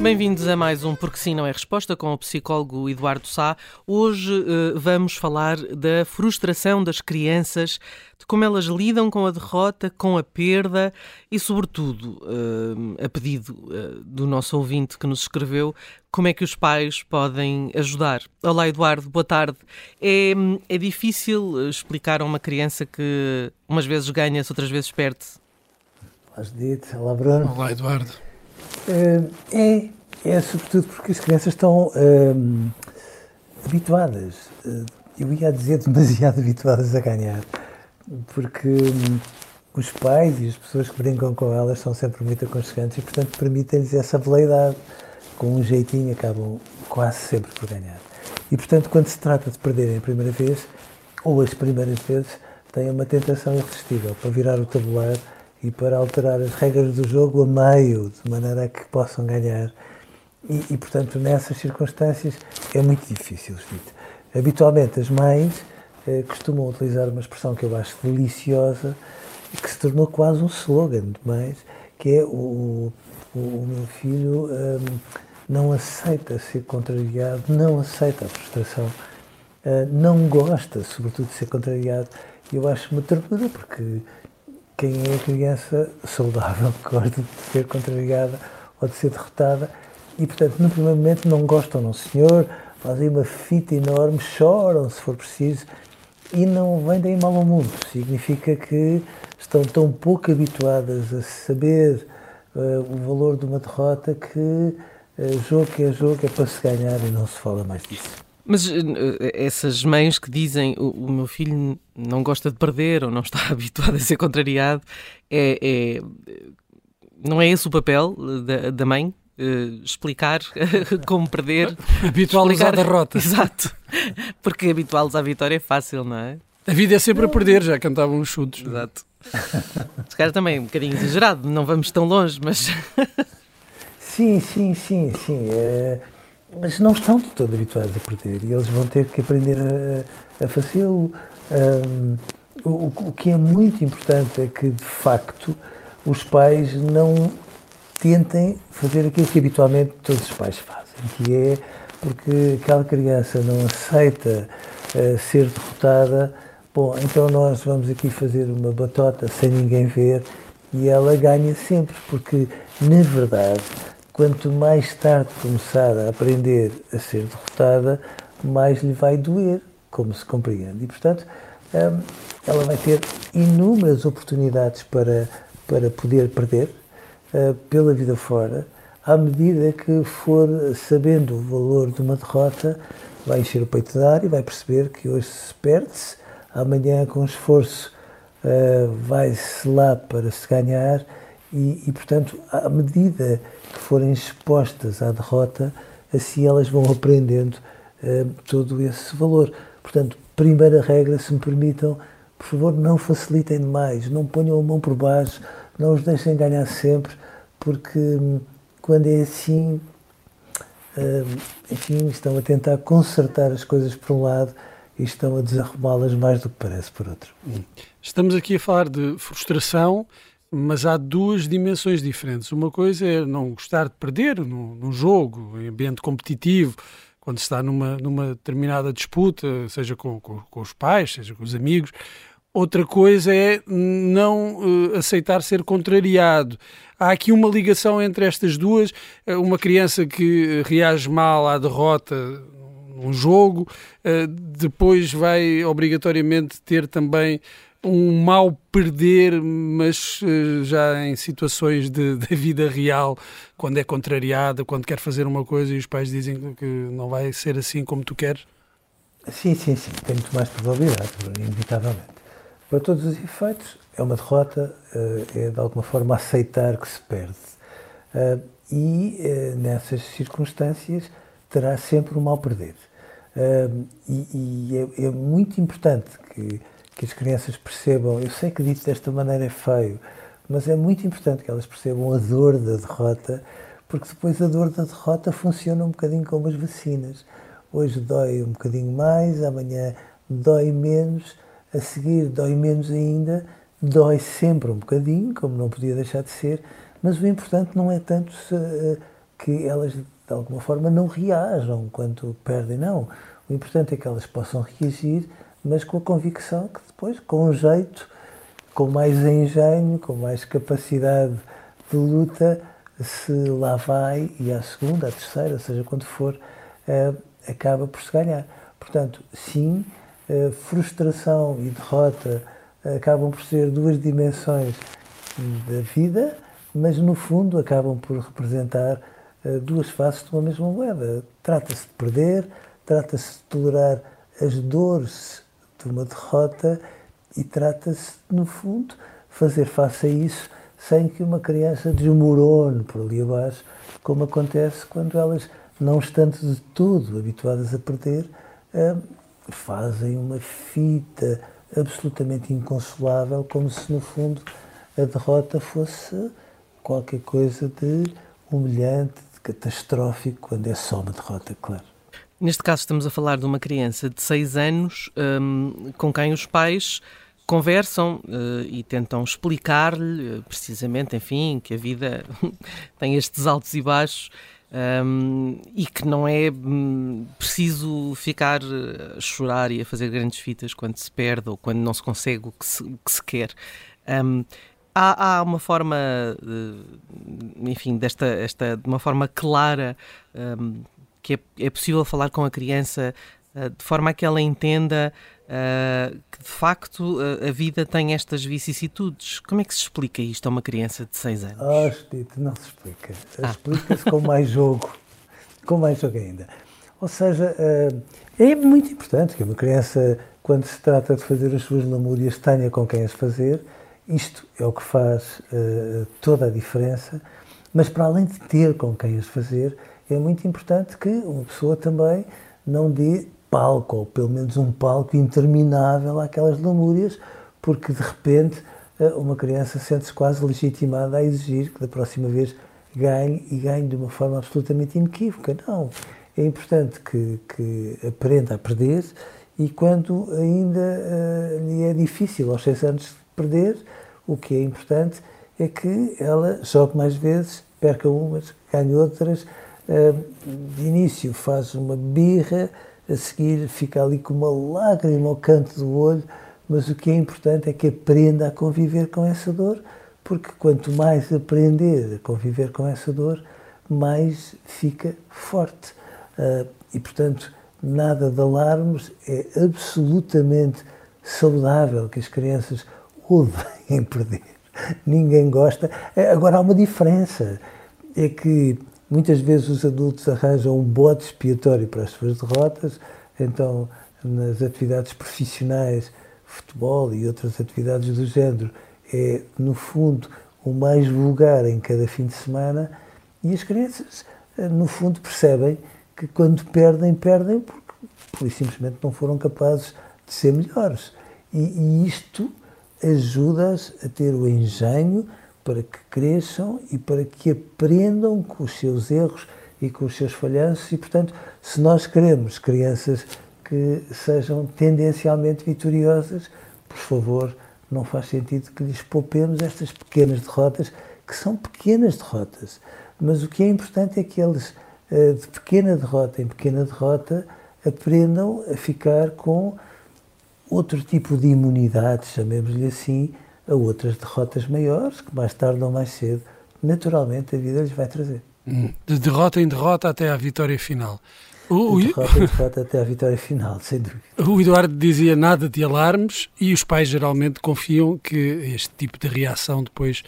Bem-vindos a mais um Porque Sim Não é Resposta com o psicólogo Eduardo Sá. Hoje uh, vamos falar da frustração das crianças, de como elas lidam com a derrota, com a perda e, sobretudo, uh, a pedido uh, do nosso ouvinte que nos escreveu, como é que os pais podem ajudar. Olá, Eduardo, boa tarde. É, é difícil explicar a uma criança que umas vezes ganha-se, outras vezes perde-se? Olá, Judite. Olá, Bruno. Olá, Eduardo. É, é sobretudo porque as crianças estão hum, habituadas, eu ia dizer demasiado habituadas a ganhar, porque hum, os pais e as pessoas que brincam com elas são sempre muito aconchegantes e, portanto, permitem-lhes essa veleidade. Com um jeitinho, acabam quase sempre por ganhar. E, portanto, quando se trata de perderem a primeira vez, ou as primeiras vezes, têm uma tentação irresistível para virar o tabuleiro e para alterar as regras do jogo a meio, de maneira a que possam ganhar. E, e portanto, nessas circunstâncias é muito difícil, Steve. Habitualmente, as mães eh, costumam utilizar uma expressão que eu acho deliciosa que se tornou quase um slogan de mães, que é o, o, o meu filho um, não aceita ser contrariado, não aceita a frustração, uh, não gosta, sobretudo, de ser contrariado. E eu acho uma ternura, porque quem é a criança saudável gosta de ser contrariada ou de ser derrotada e, portanto, no primeiro momento não gostam, não senhor, fazem uma fita enorme, choram se for preciso e não vem daí mal ao mundo. Significa que estão tão pouco habituadas a saber uh, o valor de uma derrota que uh, jogo que é jogo é para se ganhar e não se fala mais disso. Mas uh, essas mães que dizem o, o, meu filho não gosta de perder ou não está habituado a ser contrariado, é, é não é esse o papel da, da mãe? Uh, explicar como perder. Habituá-los à derrota. Exato. Porque habituá-los à vitória é fácil, não é? A vida é sempre a perder, já cantavam os chutos. Exato. Se calhar também um bocadinho exagerado, não vamos tão longe, mas. sim, sim, sim, sim. É... Mas não estão de todo habituados a perder e eles vão ter que aprender a, a fazê-lo. Um, o, o que é muito importante é que, de facto, os pais não tentem fazer aquilo que habitualmente todos os pais fazem, que é porque aquela criança não aceita uh, ser derrotada, bom, então nós vamos aqui fazer uma batota sem ninguém ver e ela ganha sempre, porque na verdade, quanto mais tarde começar a aprender a ser derrotada, mais lhe vai doer, como se compreende. E portanto, um, ela vai ter inúmeras oportunidades para, para poder perder, uh, pela vida fora, à medida que for sabendo o valor de uma derrota, vai encher o peito de ar e vai perceber que hoje se perde-se, amanhã com esforço uh, vai-se lá para se ganhar e, e, portanto, à medida que forem expostas à derrota, assim elas vão aprendendo uh, todo esse valor. Portanto, primeira regra, se me permitam, por favor, não facilitem demais, não ponham a mão por baixo, não os deixem ganhar sempre, porque hum, quando é assim, hum, enfim, estão a tentar consertar as coisas por um lado e estão a desarrumá-las mais do que parece por outro. Estamos aqui a falar de frustração, mas há duas dimensões diferentes. Uma coisa é não gostar de perder num, num jogo, em ambiente competitivo, quando se está numa, numa determinada disputa, seja com, com, com os pais, seja com os amigos. Outra coisa é não uh, aceitar ser contrariado. Há aqui uma ligação entre estas duas. Uh, uma criança que reage mal à derrota num jogo, uh, depois vai obrigatoriamente ter também um mau perder, mas uh, já em situações de, vida real, quando é contrariada, quando quer fazer uma coisa e os pais dizem que não vai ser assim como tu queres? Sim, sim, sim. Tem muito mais probabilidade, inevitavelmente. Para todos os efeitos, é uma derrota, uh, é de alguma forma aceitar que se perde. Uh, e nessas circunstâncias terá sempre um mal perder. e, e é, é muito importante que que as crianças percebam. Eu sei que dito desta maneira é feio, mas é muito importante que elas percebam a dor da derrota, porque depois a dor da derrota funciona um bocadinho como as vacinas. Hoje dói um bocadinho mais, amanhã dói menos, a seguir dói menos ainda, dói sempre um bocadinho, como não podia deixar de ser, mas o importante não é tanto se, uh, que elas de alguma forma não reajam quando perdem, não. O importante é que elas possam reagir mas com a convicção que depois, com um jeito, com mais engenho, com mais capacidade de luta, se lá vai e à segunda, à terceira, seja quando for, uh, acaba por se ganhar. Portanto, sim, uh, frustração e derrota acabam por ser duas dimensões da vida, mas no fundo acabam por representar uh, duas faces de uma mesma moeda. Trata-se de perder, trata-se de tolerar as dores de uma derrota e trata-se, no fundo, fazer face a isso sem que uma criança desmorone por ali abaixo, como acontece quando elas, não estando de tudo habituadas a perder, eh, fazem uma fita absolutamente inconsolável, como se, no fundo, a derrota fosse qualquer coisa de humilhante, de catastrófico, quando é só uma derrota, claro. Neste caso, estamos a falar de uma criança de 6 anos um, com quem os pais conversam uh, e tentam explicar-lhe, uh, precisamente, enfim, que a vida tem estes altos e baixos um, e que não é um, preciso ficar eh, a chorar e a fazer grandes fitas quando se perde ou quando não se consegue o que se, o que se quer. Um, há, há, uma forma, enfim, desta, esta, de uma forma clara hum, que é, é possível falar com a criança uh, de forma a que ela entenda uh, que de facto uh, a vida tem estas vicissitudes. Como é que se explica isto a uma criança de 6 anos? Oh, Estito, não se explica. Ah. Explica-se com mais jogo, com mais jogo ainda. Ou seja, é muito importante que uma criança, quando se trata de fazer as suas lamúrias, tenha com quem as fazer. Isto é o que faz toda a diferença. Mas para além de ter com quem as fazer, é muito importante que uma pessoa também não dê palco, ou pelo menos um palco interminável àquelas lamúrias, porque de repente eh, uma criança sente-se quase legitimada a exigir que da próxima vez ganhe e ganhe de uma forma absolutamente inequívoca. Não. É importante que, que aprenda a perder e quando ainda uh, lhe é difícil, aos seis anos, de perder, o que é importante é que ela jogue mais vezes, perca umas, ganhe outras, de início faz uma birra, a seguir fica ali com uma lágrima ao canto do olho, mas o que é importante é que aprenda a conviver com essa dor, porque quanto mais aprender a conviver com essa dor, mais fica forte. Ah, e, portanto, nada de alarmes, é absolutamente saudável que as crianças odeiem perder. Ninguém gosta. Agora, há uma diferença. É que Muitas vezes os adultos arranjam um bote expiatório para as suas derrotas, então nas atividades profissionais, futebol e outras atividades do género, é no fundo o mais vulgar em cada fim de semana e as crianças, no fundo, percebem que quando perdem, perdem porque, por simplesmente não foram capazes de ser melhores. E, e isto ajuda-as a ter o engenho para que cresçam e para que aprendam com os seus erros e com os seus falhanços. E, portanto, se nós queremos crianças que sejam tendencialmente vitoriosas, por favor, não faz sentido que lhes poupemos estas pequenas derrotas, que são pequenas derrotas. Mas o que é importante é que eles, eh, de pequena derrota em pequena derrota, aprendam a ficar com outro tipo de imunidade, chamemos-lhe assim, a outras derrotas maiores que mais tarde ou mais cedo, naturalmente, a vida lhes vai trazer. Hum. De derrota em derrota até à vitória final. O, o, derrota, derrota até a vitória final, sem dúvida. O Eduardo dizia nada de alarmes e os pais geralmente confiam que este tipo de reação depois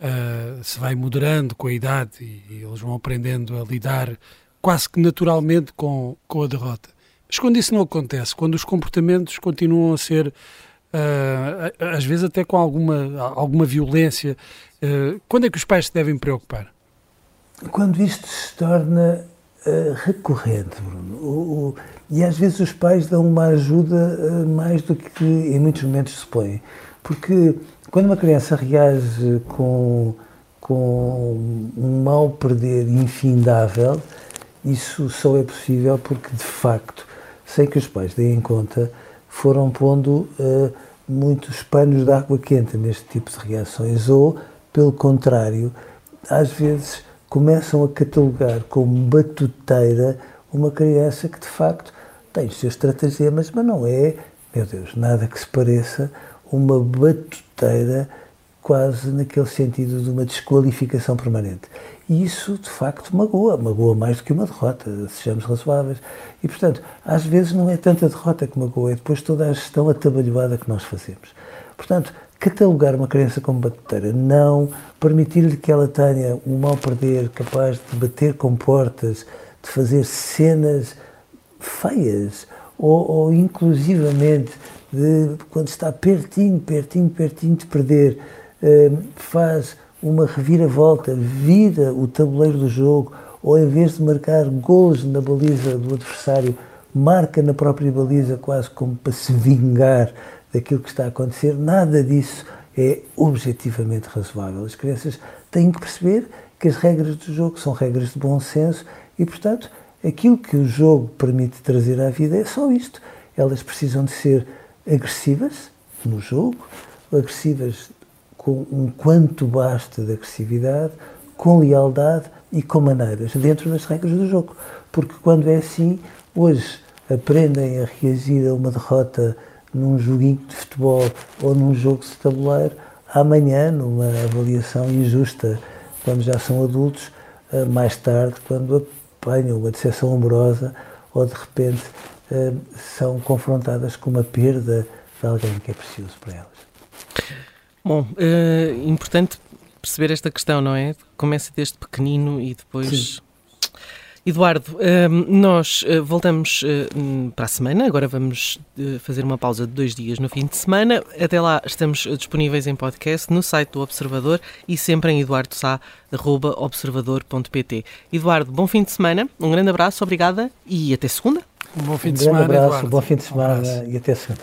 uh, se vai moderando com a idade e, e, eles vão aprendendo a lidar quase que naturalmente com, com a derrota. Mas quando isso não acontece, quando os comportamentos continuam a ser, às vezes até com alguma, alguma violência, uh, quando é que os pais se devem preocupar? Quando isto se torna uh, recorrente, Bruno. O, o, e às vezes os pais dão uma ajuda mais do que em muitos momentos se põe. Porque quando uma criança reage com, com um mal perder infindável, isso só é possível porque, de facto, sem que os pais deem conta, foram pondo uh, muitos panos de água quente neste tipo de reações, ou, pelo contrário, às vezes começam a catalogar como batuteira uma criança que, de facto, tem os seus estratagemas, mas não é, meu Deus, nada que se pareça uma batuteira quase naquele sentido de uma desqualificação permanente. E isso, de facto, magoa, magoa mais do que uma derrota, sejamos razoáveis. E, portanto, às vezes não é tanta derrota que magoa, é depois toda a gestão atabalhoada que nós fazemos. Portanto, catalogar uma criança como batuteira, não permitir-lhe que ela tenha um mal perder capaz de bater com portas, de fazer cenas feias, ou, ou inclusivamente de, quando está pertinho, pertinho, pertinho de perder, faz uma reviravolta, vira o tabuleiro do jogo, ou em vez de marcar gols na baliza do adversário, marca na própria baliza quase como para se vingar daquilo que está a acontecer, nada disso é objetivamente razoável. As crianças têm que perceber que as regras do jogo são regras de bom senso e, portanto, aquilo que o jogo permite trazer à vida é só isto. Elas precisam de ser agressivas no jogo, agressivas com um quanto basta de agressividade, com lealdade e com maneiras, dentro das regras do jogo. Porque quando é assim, hoje aprendem a reagir a uma derrota num joguinho de futebol ou num jogo de tabuleiro, amanhã, numa avaliação injusta, quando já são adultos, eh, mais tarde, quando apanham uma decepção amorosa ou de repente eh, são confrontadas com uma perda de alguém que é precioso para elas. Bom, é importante perceber esta questão, não é? Começa desde pequenino e depois. Sim. Eduardo, eh, nós eh, voltamos para a semana, agora vamos fazer uma pausa de dois dias no fim de semana. Até lá estamos disponíveis em podcast no site do Observador e sempre em eduardosá.observador.pt. Eduardo, bom fim de semana, um grande abraço, obrigada e até segunda. Um bom fim de um semana, abraço, Eduardo. bom fim de semana um e até segunda.